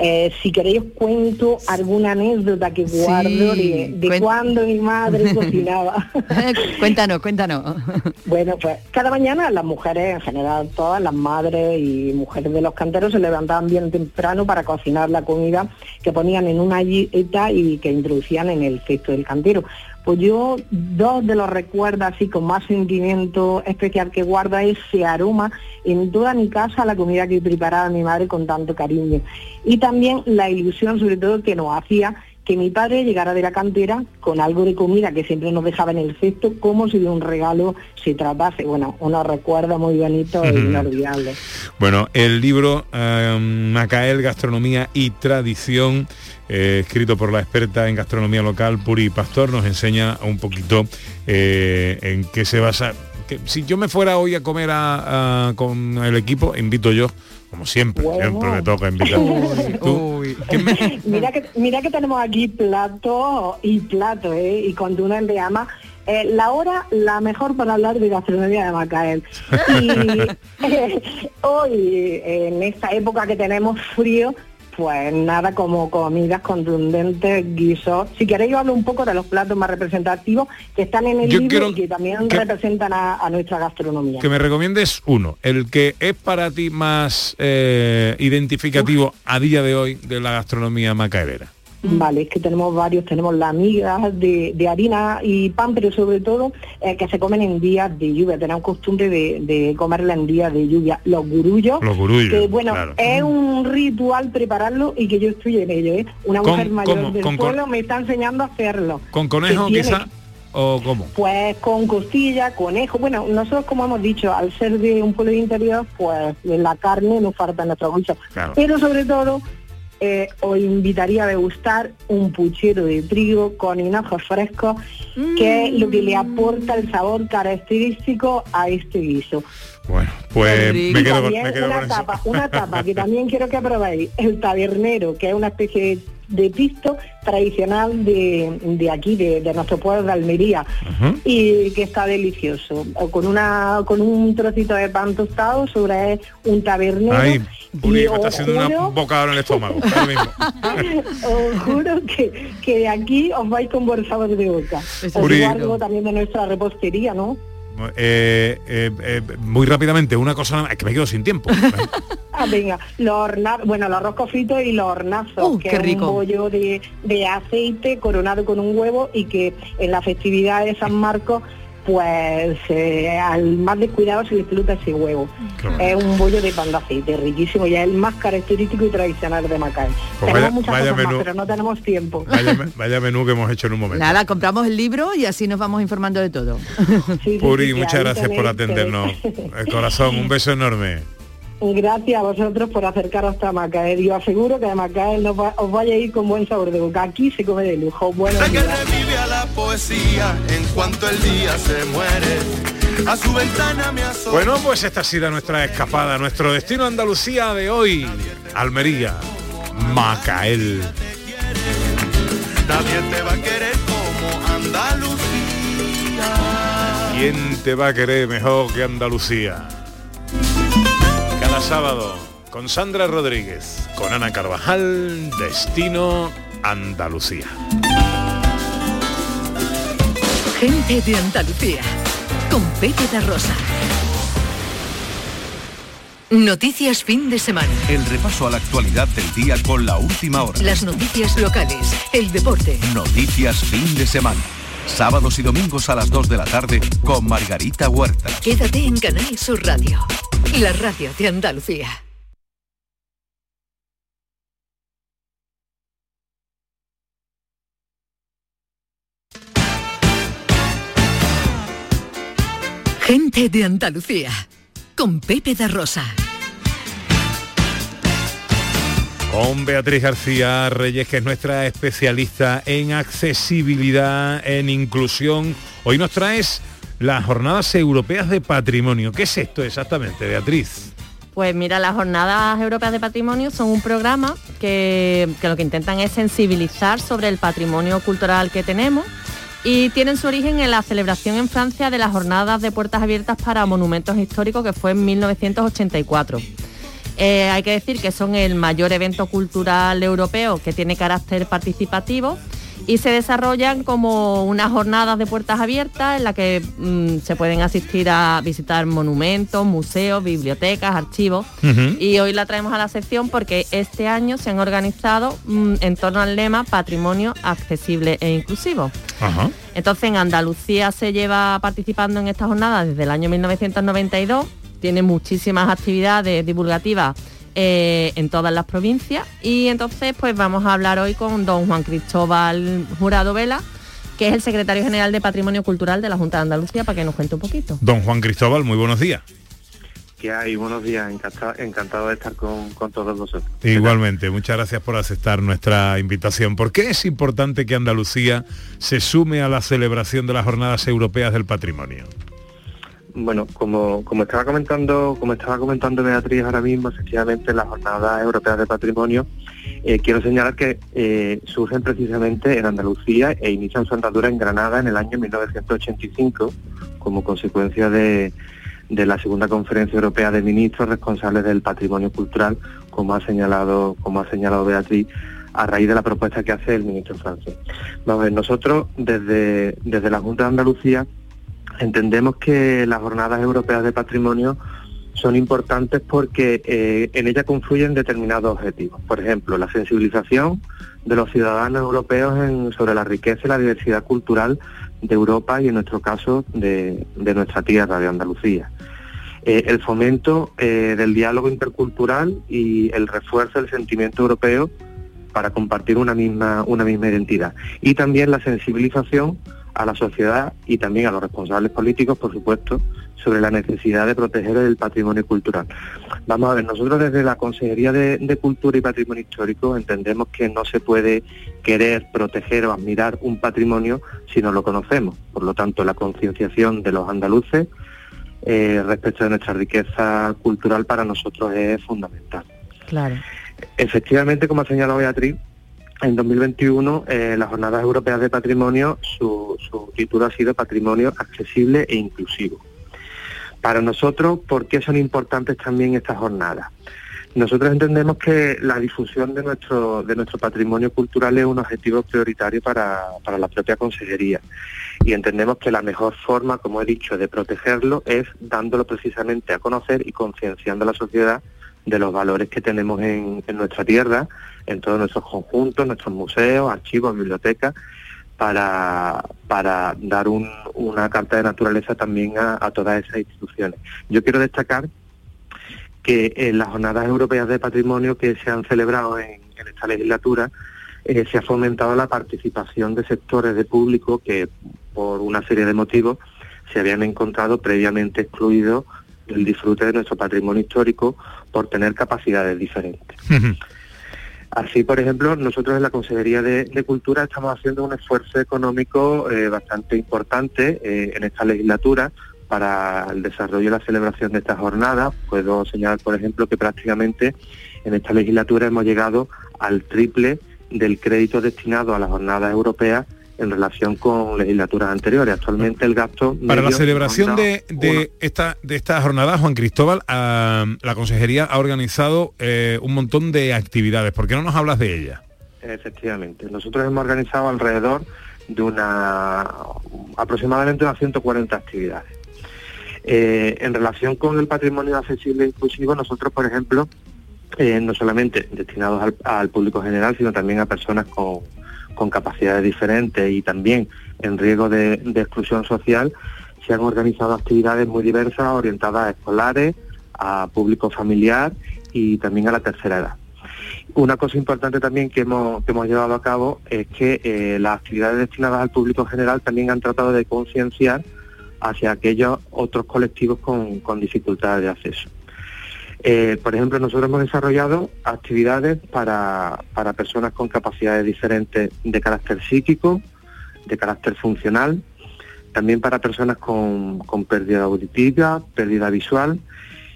Eh, si queréis os cuento alguna anécdota que Sí, guardo de, de cuen- cuando mi madre cocinaba. cuéntanos, cuéntanos. Bueno, pues cada mañana las mujeres, en general todas las madres y mujeres de los canteros se levantaban bien temprano para cocinar la comida que ponían en una dieta y que introducían en el cesto del cantero. Pues yo dos de los recuerdos así con más sentimiento especial que guarda ese aroma en toda mi casa, la comida que preparaba mi madre con tanto cariño. Y también la ilusión sobre todo que nos hacía que mi padre llegara de la cantera con algo de comida que siempre nos dejaba en el cesto, como si de un regalo se tratase. Bueno, unos recuerdos muy bonitos e inolvidables. Bueno, el libro eh, Macael, Gastronomía y Tradición, eh, escrito por la experta en gastronomía local, Puri Pastor, nos enseña un poquito eh, en qué se basa que si yo me fuera hoy a comer a- a- con el equipo, invito yo, como siempre, siempre me toca invitar. Tú, ¿quién me- Mira que, mira que tenemos aquí plato y plato, ¿eh? Y cuando uno en llama, eh, la hora la mejor para hablar de gastronomía de Macael. Y eh, hoy, en esta época que tenemos frío, pues nada como comidas contundentes, guisos. Si queréis yo hablo un poco de los platos más representativos que están en el Yo libro y que también que- representan a, a nuestra gastronomía. que me recomiendes uno, el que es para ti más eh, identificativo a día de hoy de la gastronomía macaerera. Vale, es que tenemos varios, tenemos las migas de, de harina y pan, pero sobre todo eh, que se comen en días de lluvia. Tenemos costumbre de, de comerla en días de lluvia. Los gurullos, Los gurullos, que bueno, claro. es un ritual prepararlo y que yo estoy en ello. ¿eh? Una mujer mayor ¿cómo? del Con- pueblo me está enseñando a hacerlo. ¿Con conejo Que tiene- quizá? ¿O cómo? Pues con costilla, conejo. Bueno, nosotros como hemos dicho, al ser de un pueblo de interior, pues la carne nos falta en nuestro bolso. Claro. Pero sobre todo, eh, os invitaría a degustar un puchero de trigo con hinojos frescos, que es lo que le aporta el sabor característico a este guiso. Bueno, pues me quedo, con- también me quedo una con eso. tapa, una tapa que también quiero que probéis, el tabernero, que es una especie de, de pisto tradicional de, de aquí, de, de nuestro pueblo de Almería, y que está delicioso. O Con una con un trocito de pan tostado sobre un tabernero. Ay, Puri, y me está haciendo juro- un bocado en el estómago. os juro que, que de aquí os vais con buen sabor de boca. Os algo también de nuestra repostería, ¿no? Eh, eh, eh, muy rápidamente, una cosa, nada más, es que me quedo sin tiempo. Ah, venga, los bueno, los roscos fritos y los hornazos, Uh, que qué es rico. un bollo de, de aceite coronado con un huevo y que en la festividad de San Marcos, pues eh, al más descuidado se le explota ese huevo. Es un bollo de pan de aceite, riquísimo y es el más característico y tradicional de Macaé. Pues tenemos vaya- muchas vaya cosas menú. más, pero no tenemos tiempo. Vaya, me- vaya menú que hemos hecho en un momento. Nada, compramos el libro y así nos vamos informando de todo. Puri, muchas gracias por atendernos. El corazón, un beso enorme. Gracias a vosotros por acercaros hasta Macaé. Yo aseguro que de va- os vaya a ir con buen sabor de boca. Aquí se come de lujo. Buenos que días. revive a la poesía en cuanto el día se muere. A su ventana me asoma. Bueno, pues esta ha sido nuestra escapada, nuestro destino Andalucía de hoy. Almería, Macael. Nadie te va a querer como Andalucía. ¿Quién te va a querer mejor que Andalucía? Cada sábado con Sandra Rodríguez, con Ana Carvajal, Destino Andalucía. Gente de Andalucía, con Pepe da Rosa. Noticias fin de semana. El repaso a la actualidad del día con la última hora. Las noticias locales, el deporte. Noticias fin de semana. Sábados y domingos a las 2 de la tarde con Margarita Huerta. Quédate en Canal Sur Radio, la radio de Andalucía. Gente de Andalucía, con Pepe da Rosa. Con Beatriz García Reyes, que es nuestra especialista en accesibilidad, en inclusión. Hoy nos traes las jornadas europeas de patrimonio. ¿Qué es esto exactamente, Beatriz? Pues mira, las Jornadas Europeas de Patrimonio son un programa que, lo que intentan es sensibilizar sobre el patrimonio cultural que tenemos y tienen su origen en la celebración en Francia de las Jornadas de Puertas Abiertas para Monumentos Históricos que fue en 1984. Eh, hay que decir que son el mayor evento cultural europeo que tiene carácter participativo y se desarrollan como unas jornadas de puertas abiertas en las que mm, se pueden asistir a visitar monumentos, museos, bibliotecas, archivos. Y hoy la traemos a la sección porque este año se han organizado mm, en torno al lema Patrimonio accesible e inclusivo. Entonces en Andalucía se lleva participando en esta jornada desde el año 1992, tiene muchísimas actividades divulgativas eh, en todas las provincias y entonces pues vamos a hablar hoy con don Juan Cristóbal Jurado Vela, que es el secretario general de Patrimonio Cultural de la Junta de Andalucía, para que nos cuente un poquito. Don Juan Cristóbal, muy buenos días. que hay? Buenos días, encantado, encantado de estar con, con todos vosotros. Igualmente, muchas gracias por aceptar nuestra invitación. ¿Por qué es importante que Andalucía se sume a la celebración de las Jornadas Europeas del Patrimonio? Bueno, como, como estaba comentando, como estaba comentando Beatriz ahora mismo, efectivamente las jornadas europeas de patrimonio, eh, quiero señalar que eh, surgen precisamente en Andalucía e inician su andadura en Granada en el año 1985 como consecuencia de, de la segunda conferencia europea de ministros responsables del patrimonio cultural, como ha señalado, como ha señalado Beatriz, a raíz de la propuesta que hace el ministro francés. Vamos a ver, nosotros desde, desde la Junta de Andalucía entendemos que las jornadas europeas de patrimonio son importantes porque eh, en ellas confluyen determinados objetivos. Por ejemplo, la sensibilización de los ciudadanos europeos en- sobre la riqueza y la diversidad cultural de Europa y en nuestro caso de, de nuestra tierra, de Andalucía. Eh, el fomento eh, del diálogo intercultural y el refuerzo del sentimiento europeo para compartir una misma, una misma identidad. Y también la sensibilización a la sociedad y también a los responsables políticos, por supuesto, sobre la necesidad de proteger el patrimonio cultural. Vamos a ver, nosotros desde la Consejería de, de Cultura y Patrimonio Histórico entendemos que no se puede querer proteger o admirar un patrimonio si no lo conocemos. Por lo tanto, la concienciación de los andaluces eh, respecto de nuestra riqueza cultural para nosotros es fundamental. Claro. Efectivamente, como ha señalado Beatriz, en 2021 eh, las Jornadas Europeas de Patrimonio, su, su título ha sido Patrimonio Accesible e Inclusivo. Para nosotros, ¿por qué son importantes también estas jornadas? Nosotros entendemos que la difusión de nuestro, de nuestro patrimonio cultural es un objetivo prioritario para, para la propia Consejería y entendemos que la mejor forma, como he dicho, de protegerlo es dándolo precisamente a conocer y concienciando a la sociedad de los valores que tenemos en, nuestra tierra, en todos nuestros conjuntos, nuestros museos, archivos, bibliotecas, para, para dar un- una carta de naturaleza también a, todas esas instituciones. Yo quiero destacar que en las jornadas europeas de patrimonio que se han celebrado en, en esta legislatura eh, se ha fomentado la participación de sectores de público que por una serie de motivos se habían encontrado previamente excluidos del disfrute de nuestro patrimonio histórico por tener capacidades diferentes. Así, por ejemplo, nosotros en la Consejería de, de Cultura estamos haciendo un esfuerzo económico eh, bastante importante eh, en esta legislatura para el desarrollo y la celebración de estas jornadas. Puedo señalar, por ejemplo, que prácticamente en esta legislatura hemos llegado al triple del crédito destinado a las jornadas europeas en relación con legislaturas anteriores. Actualmente el gasto... Para la celebración de, de esta, de esta jornada, Juan Cristóbal, ah, la Consejería ha organizado eh, un montón de actividades. ¿Por qué no nos hablas de ellas? Efectivamente. Nosotros hemos organizado alrededor de una aproximadamente unas 140 actividades. Eh, en relación con el patrimonio accesible e inclusivo, nosotros, por ejemplo, eh, no solamente destinados al, al público general, sino también a personas con, con capacidades diferentes y también en riesgo de, exclusión social, se han organizado actividades muy diversas orientadas a escolares, a público familiar y también a la tercera edad. Una cosa importante también que hemos, llevado a cabo es que eh, las actividades destinadas al público general también han tratado de concienciar hacia aquellos otros colectivos con dificultades de acceso. Eh, por ejemplo, nosotros hemos desarrollado actividades para, para personas con capacidades diferentes de carácter psíquico, de carácter funcional, también para personas con, con pérdida auditiva, pérdida visual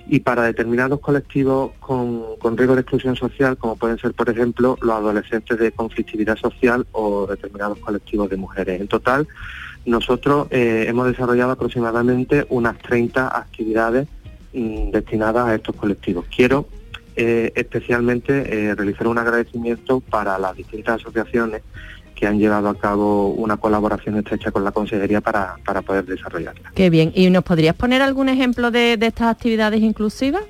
y para determinados colectivos con, con riesgo de exclusión social, como pueden ser, por ejemplo, los adolescentes de conflictividad social o determinados colectivos de mujeres. En total, nosotros eh, hemos desarrollado aproximadamente unas 30 actividades mm, destinadas a estos colectivos. Quiero eh, especialmente eh, realizar un agradecimiento para las distintas asociaciones que han llevado a cabo una colaboración estrecha con la Consejería para, para poder desarrollarla. Qué bien. ¿Y nos podrías poner algún ejemplo de, de estas actividades inclusivas?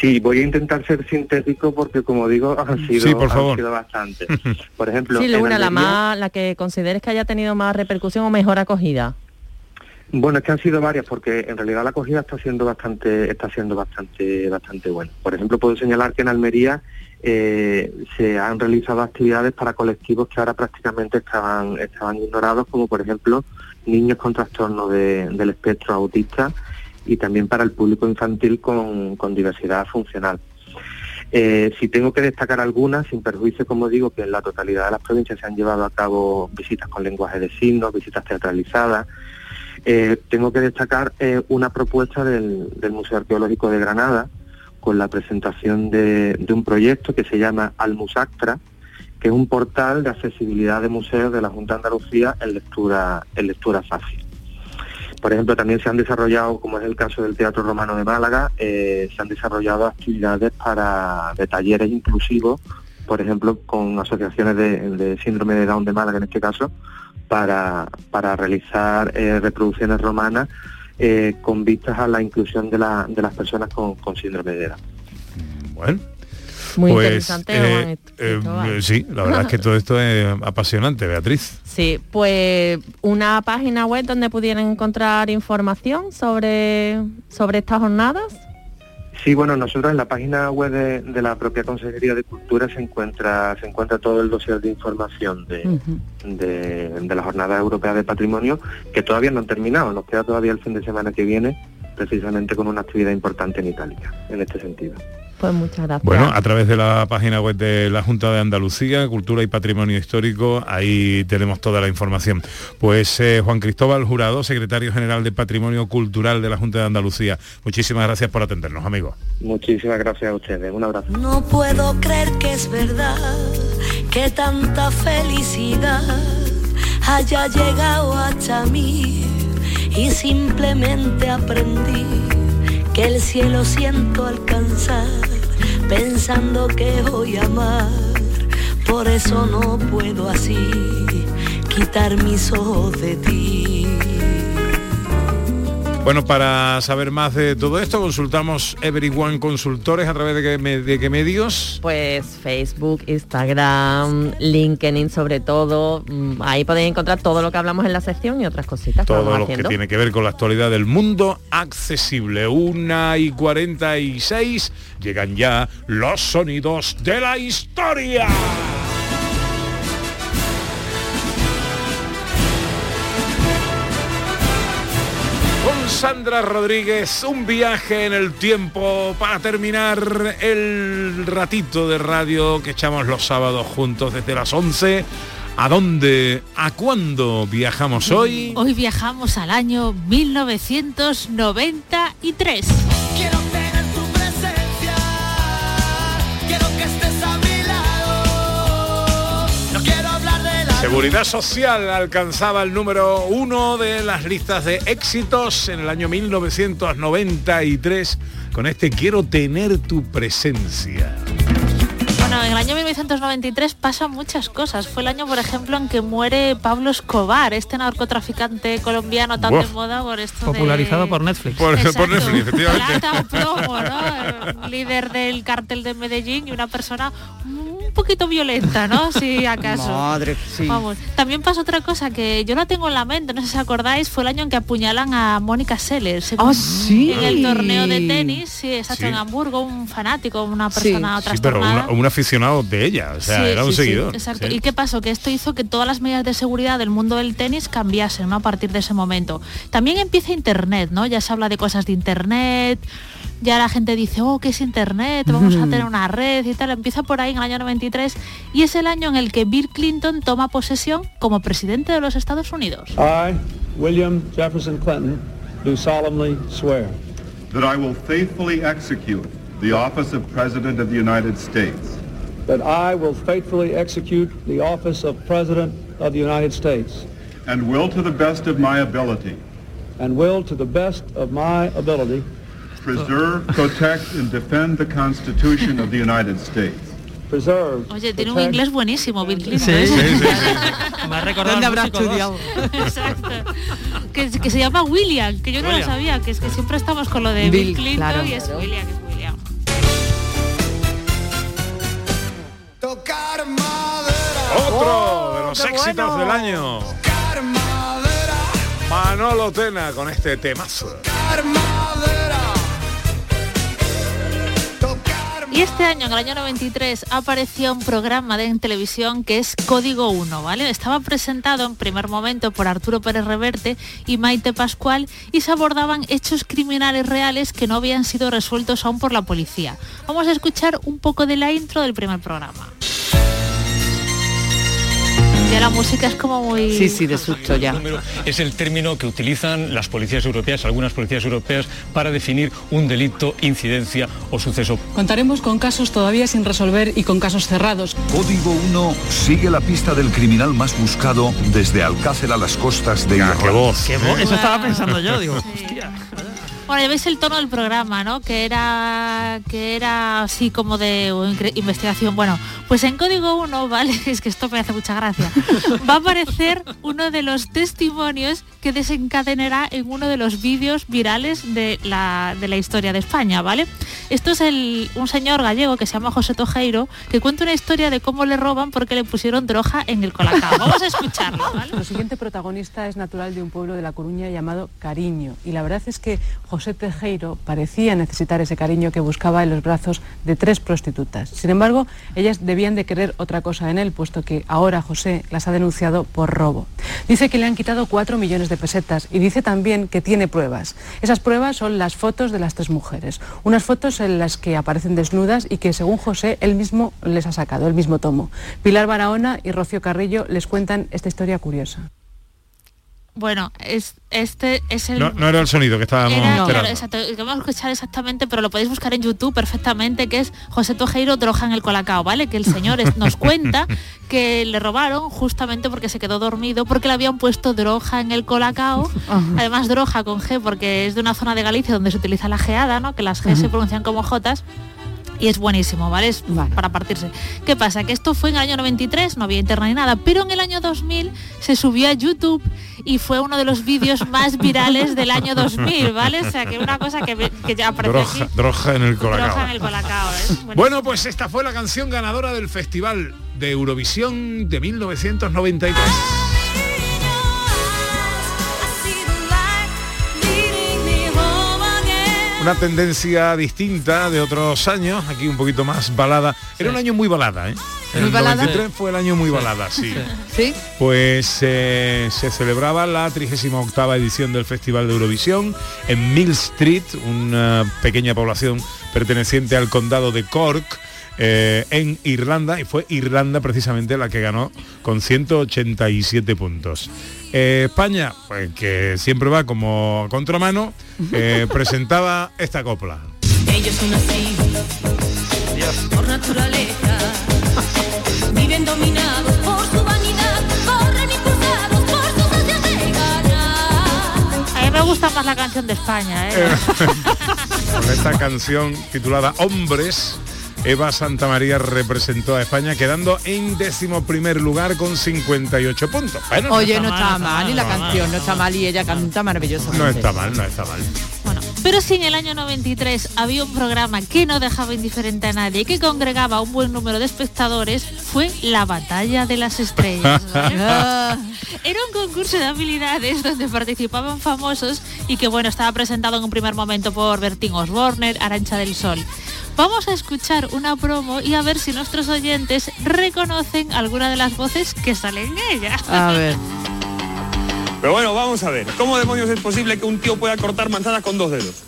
Sí, voy a intentar ser sintético porque, como digo, han sido, Sí, por favor. han sido bastante. Por ejemplo, Sí, Laura, la, más, la que consideres que haya tenido más repercusión o mejor acogida. Bueno, es que han sido varias porque en realidad la acogida está siendo bastante, está siendo bastante, bastante buena. Por ejemplo, puedo señalar que en Almería eh, se han realizado actividades para colectivos que ahora prácticamente estaban, estaban ignorados, como por ejemplo niños con trastorno de- del espectro autista y también para el público infantil con, diversidad funcional. Eh, si tengo que destacar algunas, sin perjuicio, como digo, que en la totalidad de las provincias se han llevado a cabo visitas con lenguaje de signos, visitas teatralizadas, Eh, tengo que destacar eh, una propuesta del, Museo Arqueológico de Granada con la presentación de, un proyecto que se llama Almusactra, que es un portal de accesibilidad de museos de la Junta de Andalucía en lectura, en lectura fácil. Por ejemplo, también se han desarrollado, como es el caso del Teatro Romano de Málaga, eh, se han desarrollado actividades para de talleres inclusivos, por ejemplo, con asociaciones de síndrome de Down de Málaga en este caso, para, para realizar eh, reproducciones romanas eh, con vistas a la inclusión de, la- de las personas con, con síndrome de Down. Bueno. Muy pues, interesante, eh, eh, sí, la verdad es que todo esto es apasionante, Beatriz. Sí, pues una página web donde pudieran encontrar información sobre, sobre estas jornadas. Sí, bueno, nosotros en la página web de, de la propia Consejería de Cultura se encuentra se encuentra todo el dossier de información de, de, de la Jornada Europea de Patrimonio, que todavía no han terminado, nos queda todavía el fin de semana que viene, precisamente con una actividad importante en Italia, en este sentido. Pues muchas gracias. Bueno, a través de la página web de la Junta de Andalucía, Cultura y Patrimonio Histórico, ahí tenemos toda la información. Pues eh, Juan Cristóbal Jurado, secretario general de Patrimonio Cultural de la Junta de Andalucía, muchísimas gracias por atendernos, amigos. Muchísimas gracias a ustedes, un abrazo. No puedo creer que es verdad que tanta felicidad haya llegado hasta mí y simplemente aprendí que el cielo siento alcanzar pensando que voy a amar. Por eso no puedo así quitar mis ojos de ti. Bueno, para saber más de todo esto, consultamos Everyone Consultores a través de qué, me- de qué medios. Pues Facebook, Instagram, LinkedIn sobre todo. Mm, Ahí podéis encontrar todo lo que hablamos en la sección y otras cositas Todo lo que tiene que ver con la actualidad del mundo accesible. Una y 46 llegan ya los sonidos de la historia. Con Sandra Rodríguez, un viaje en el tiempo para terminar el ratito de radio que echamos los sábados juntos desde las 11. ¿A dónde, a cuándo viajamos hoy? Hoy viajamos al año 1993. Quiero Seguridad Social alcanzaba el número uno de las listas de éxitos en el año 1993 con este Quiero tener tu presencia. Bueno, en el año 1993 pasan muchas cosas. Fue el año, por ejemplo, en que muere Pablo Escobar, este narcotraficante colombiano tan de moda por esto Popularizado de... por Netflix. Por, Exacto. por Netflix, efectivamente. Plata plomo, ¿no? Líder del cártel de Medellín y una persona un poquito violenta, ¿no? Si acaso. Madre, sí. Vamos. También pasa otra cosa que yo la tengo en la mente, no sé si acordáis, fue el año en que apuñalan a Mónica Sellers. Ah, sí. En el torneo de tenis, sí, exacto, Sí. en Hamburgo, un fanático, una persona Sí, pero una- un aficionado de ella, o sea, Sí, era un sí, sí, seguidor. exacto. sí. ¿Y qué pasó? Que esto hizo que todas las medidas de seguridad del mundo del tenis cambiasen ¿no? a partir de ese momento. También empieza Internet, ¿no? Ya se habla de cosas de Internet, ya la gente dice, oh, ¿qué es Internet? Vamos a tener una red y tal. Empieza por ahí en el año 93 y es el año en el que Bill Clinton toma posesión como presidente de los Estados Unidos. I, William Jefferson Clinton, do solemnly swear. That I will faithfully execute the office of President of the United States. That I will faithfully execute the office of President of the United States. And will to the best of my ability. And will, to the best of my ability, Preserve, protect, and defend the Constitution of the United States. preserve. Oye, tiene un inglés buenísimo, Bill Clinton. Sí, sí, sí, sí. Me ha recordado ¿Dónde habrá estudiado? Exacto. Que, que se llama William, que yo no lo sabía, que es que siempre estamos con lo de Bill, Bill, Clinton claro. y es William, es William. Otro de los Oh, qué éxitos bueno. del año. Manolo Tena con este temazo. Y este año, en el año 93, apareció un programa de, en televisión que es Código 1, ¿vale? Estaba presentado en primer momento por Arturo Pérez Reverte y Maite Pascual y se abordaban hechos criminales reales que no habían sido resueltos aún por la policía. Vamos a escuchar un poco de la intro del primer programa. Ya la música es como muy... Sí, sí, de susto ya. Es el término que utilizan las policías europeas, algunas policías europeas, para definir un delito, incidencia o suceso. Contaremos con casos todavía sin resolver y con casos cerrados. Código 1 sigue la pista del criminal más buscado desde Alcácer a las costas de Irlanda. Qué voz, Eso estaba pensando yo, digo, hostia. Bueno, ya veis el tono del programa, ¿no? Que era que era así como de investigación. Bueno, pues en código 1, ¿vale? Es que esto me hace mucha gracia. Va a aparecer uno de los testimonios que desencadenará en uno de los vídeos virales de la, de la historia de España, ¿vale? Esto es el, un señor gallego que se llama José Tojeiro, que cuenta una historia de cómo le roban porque le pusieron droga en el colacao. Vamos a escucharlo, ¿vale? Nuestro siguiente protagonista es natural de un pueblo de La Coruña llamado Cariño. Y la verdad es que José Tejero parecía necesitar ese cariño que buscaba en los brazos de tres prostitutas. Sin embargo, ellas debían de querer otra cosa en él, puesto que ahora José las ha denunciado por robo. Dice que le han quitado cuatro millones de pesetas y dice también que tiene pruebas. Esas pruebas son las fotos de las tres mujeres. Unas fotos en las que aparecen desnudas y que según José él mismo les ha sacado, el mismo tomo. Pilar Barahona y Rocío Carrillo les cuentan esta historia curiosa. Bueno, es, este es el... No, no era el sonido que estábamos Era, esperando. claro, exacto, que vamos a escuchar exactamente, pero lo podéis buscar en YouTube perfectamente, que es José Tojeiro droga en el colacao, ¿vale? Que el señor es- nos cuenta que le robaron justamente porque se quedó dormido, porque le habían puesto droga en el colacao, además droga con G, porque es de una zona de Galicia donde se utiliza la geada, ¿no? Que las G se pronuncian como Jotas. Y es buenísimo, ¿vale? Es para partirse. ¿Qué pasa? Que esto fue en el año 93, no había internet ni nada, pero en el año 2000 se subió a YouTube y fue uno de los vídeos más virales del año 2000, ¿vale? O sea, que una cosa que, ya apareció Droja, aquí. droja en el colacao. Droga en el colacao, ¿eh? Bueno, pues esta fue la canción ganadora del Festival de Eurovisión de 1993. Una tendencia distinta de otros años, aquí un poquito más balada. Era un año muy balada, ¿eh? ¿Muy el balada? 93 fue el año muy balada, sí. ¿Sí? Pues eh, se celebraba la 38 edición del Festival de Eurovisión en Mill Street, una pequeña población perteneciente al condado de Cork, eh, en Irlanda, y fue Irlanda precisamente la que ganó con 187 puntos. Eh, España, pues que siempre va como a contramano, eh, presentaba esta copla. Ellos son así, por naturaleza. Viven dominados por su vanidad, corren impulsados por sus ansias de ganar. A mí me gusta más la canción de España, ¿eh? Con esta canción titulada Hombres, Eva Santamaría representó a España quedando en décimo primer lugar con 58 puntos. Bueno, Oye, no está mal, y la no canción no está mal y ella canta maravilloso. No está mal, no está mal. Pero si en el año 93 había un programa que no dejaba indiferente a nadie y que congregaba un buen número de espectadores, fue la Batalla de las Estrellas. Era un concurso de habilidades donde participaban famosos y que bueno, estaba presentado en un primer momento por Bertín Osborne, Arancha del Sol. Vamos a escuchar una promo y a ver si nuestros oyentes reconocen alguna de las voces que salen en ella. A ver. Pero bueno, vamos a ver. ¿Cómo demonios es posible que un tío pueda cortar manzanas con dos dedos?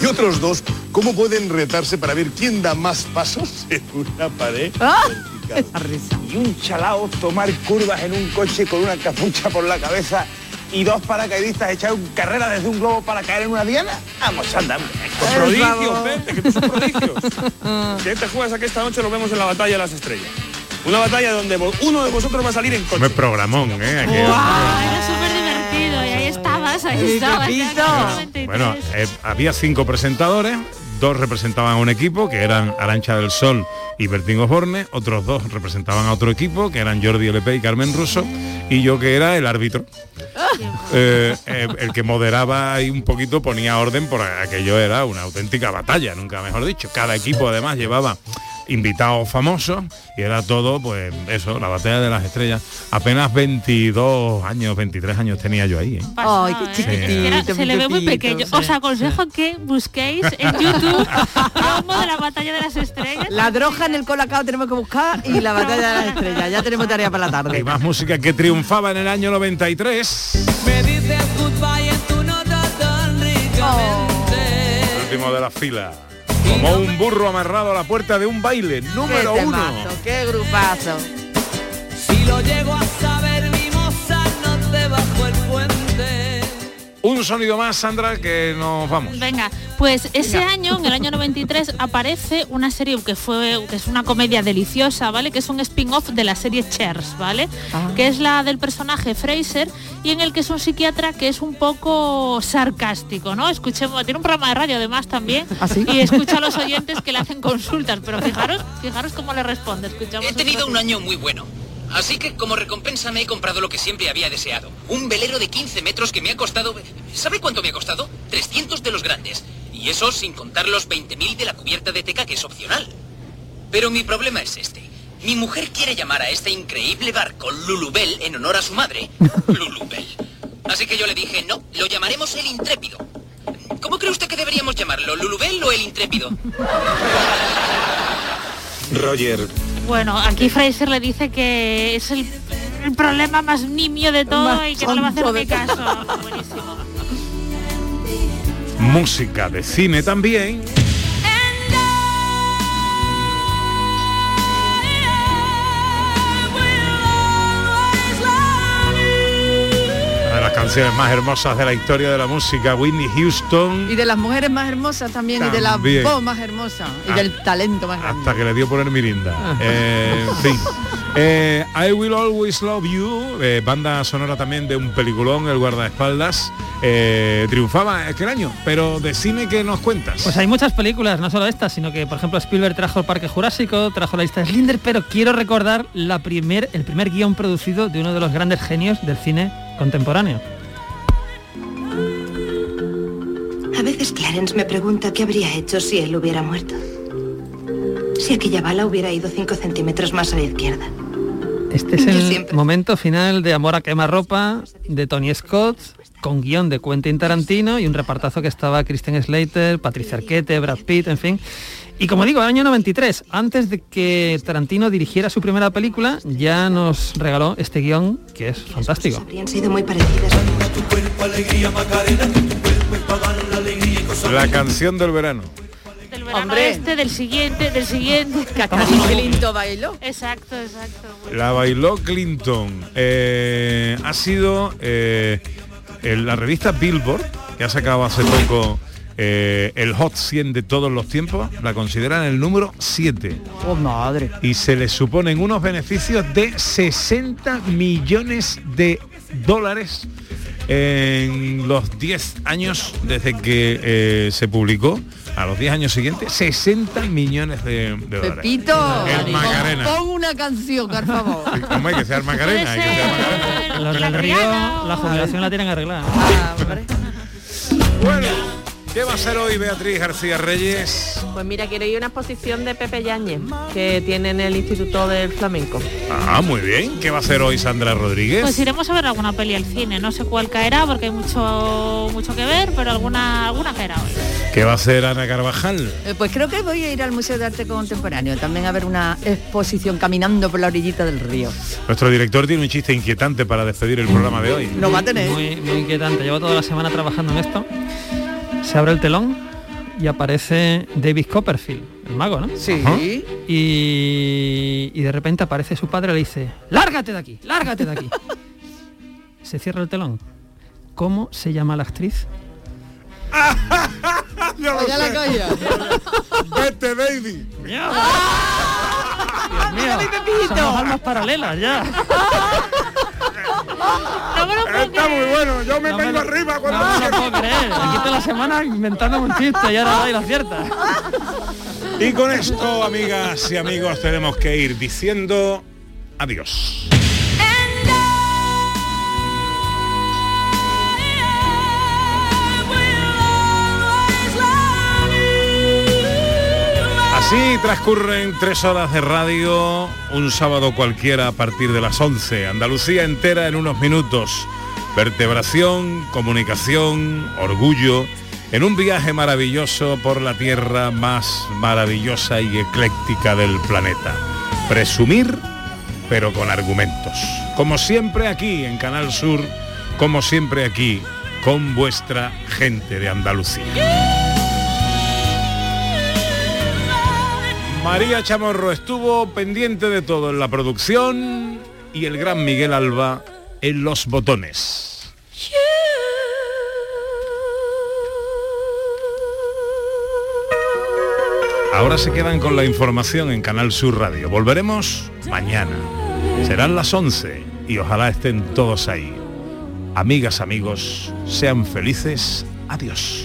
Y otros dos, ¿cómo pueden retarse para ver quién da más pasos en una pared? Ah? Y un chalao tomar curvas en un coche con una capucha por la cabeza y dos paracaidistas echar un carrera desde un globo para caer en una diana. Vamos, anda. hombre. Prodigios, que tú son prodigios. Si te juegas a que esta noche lo vemos en la batalla de las estrellas. Una batalla donde uno de vosotros va a salir en coche. Me programón, ¿eh? Aquel- Era súper divertido y ahí estabas, ahí estabas. ya en el Pepito. 93. Bueno, eh, había cinco presentadores, dos representaban a un equipo, que eran Arancha del Sol y Bertín Osborne, otros dos representaban a otro equipo, que eran Jordi LP y Carmen Russo, y yo que era el árbitro. Eh, eh, el que moderaba ahí un poquito ponía orden por aquello era una auténtica batalla, nunca mejor dicho. Cada equipo además llevaba invitados famosos y era todo pues eso, la batalla de las estrellas. Apenas 22 años, 23 años tenía yo ahí. ¿eh? Ay, qué Sí. chiquitito. Era- se le ve muy pequeño. sí. Os aconsejo que busquéis en YouTube promo de la batalla de las estrellas. La droga en el colacao tenemos que buscar y la batalla de las estrellas. Ya tenemos tarea para la tarde. Hay más música que triunfaba en el año 93. Me dices goodbye en tu nota tan ricamente. Último de la fila. Como un burro amarrado a la puerta de un baile. Número qué uno. qué grupazo. Si lo llego a un sonido más, Sandra, que nos vamos. Venga, pues ese Venga. año, en el año 93, aparece una serie que fue que es una comedia deliciosa, ¿vale? Que es un spin-off de la serie Cheers, ¿vale? Ah. Que es la del personaje Fraser y en el que es un psiquiatra que es un poco sarcástico, ¿no? Escuchemos, tiene un programa de radio además también y escucha a los oyentes que le hacen consultas, pero fijaros, fijaros cómo le responde. Escuchamos He tenido un año muy bueno. Así que como recompensa me he comprado lo que siempre había deseado. Un velero de 15 metros que me ha costado... ¿Sabe cuánto me ha costado? 300 de los grandes. Y eso sin contar los 20.000 de la cubierta de teca que es opcional. Pero mi problema es este. Mi mujer quiere llamar a este increíble barco Lulubel en honor a su madre. Lulubel. Así que yo le dije, no, lo llamaremos el Intrépido. ¿Cómo cree usted que deberíamos llamarlo? ¿Lulubel o el Intrépido? Roger, Bueno, aquí Fraser le dice que es el, el problema más nimio de todo Más y que no le va a hacer ni caso. Buenísimo. Música de cine también. Canciones más hermosas de la historia de la música, Whitney Houston, Y de las mujeres más hermosas también, y de la voz más hermosa, y Ah. del talento más grande. hasta que le dio por el Mirinda. Eh, en fin. Eh, I Will Always Love You, eh, banda sonora también de un peliculón, El guardaespaldas, eh, triunfaba aquel año, pero de cine que nos cuentas. Pues hay muchas películas, no solo estas, sino que por ejemplo Spielberg trajo el Parque Jurásico, trajo la lista de Slinder, pero quiero recordar la primer, el primer guion producido de uno de los grandes genios del cine contemporáneo. A veces Clarence me pregunta qué habría hecho si él hubiera muerto. Si aquella bala hubiera ido 5 centímetros más a la izquierda. Este es Yo el siempre- momento final de Amor a quemarropa de Tony Scott, con guion de Quentin Tarantino y un repartazo que estaba Christian Slater, Patricia Arquette, Brad Pitt, en fin. Y como digo, año 93, antes de que Tarantino dirigiera su primera película, ya nos regaló este guion que es fantástico. Habrían sido muy parecidas. La canción del verano. Del verano Hombre. este, del siguiente, del siguiente. Clinton bailó. Exacto, exacto. La bailó Clinton. Eh, ha sido eh, en la revista Billboard, que ha sacado hace poco eh, el Hot 100 de todos los tiempos, la consideran el número 7. Oh, madre. Y se le suponen unos beneficios de 60 millones de dólares en los 10 años desde que eh, se publicó. A los 10 años siguientes, 60 millones de, de dólares. Pepito, El Macarena. pon una canción, por favor. ¿Cómo hay que ser Macarena? Hay que ser Macarena. Los del río, la jubilación la tienen arreglada. Bueno, ¿qué va a ser hoy Beatriz García Reyes? Pues mira, quiero ir a una exposición de Pepe Yañez que tiene en el Instituto del Flamenco. Ah, muy bien. ¿Qué va a hacer hoy Sandra Rodríguez? Pues iremos a ver alguna peli al cine. No sé cuál caerá porque hay mucho mucho que ver, pero alguna alguna caerá hoy. ¿Qué va a hacer Ana Carvajal? Eh, Pues creo que voy a ir al Museo de Arte Contemporáneo, también a ver una exposición caminando por la orillita del río. Nuestro director tiene un chiste inquietante para despedir el programa de hoy. Lo va a tener. Muy, muy inquietante. Llevo toda la semana trabajando en esto. Se abre el telón y aparece David Copperfield, el mago, ¿no? Sí. Ajá. Y, y de repente aparece su padre y le dice, lárgate de aquí, lárgate de aquí. se cierra el telón. ¿Cómo se llama la actriz? Yo lo Ya la sé. calla. Vete, David. Dios mío, almas paralelas ya. Está muy bueno. Yo me No vengo lo- arriba No cuando... me lo puedo creer. Aquí toda la semana inventando un chiste y ahora da y la cierta. Y con esto, amigas y amigos, tenemos que ir diciendo adiós. Así transcurren tres horas de radio, un sábado cualquiera a partir de las 11. Andalucía entera en unos minutos. Vertebración, comunicación, orgullo, en un viaje maravilloso por la tierra más maravillosa y ecléctica del planeta. Presumir, pero con argumentos. Como siempre aquí en Canal Sur, como siempre aquí, con vuestra gente de Andalucía. María Chamorro estuvo pendiente de todo en la producción y el gran Miguel Alba en los botones. Ahora se quedan con la información en Canal Sur Radio. Volveremos mañana. Serán las 11 y ojalá estén todos ahí. Amigas, amigos, sean felices. Adiós.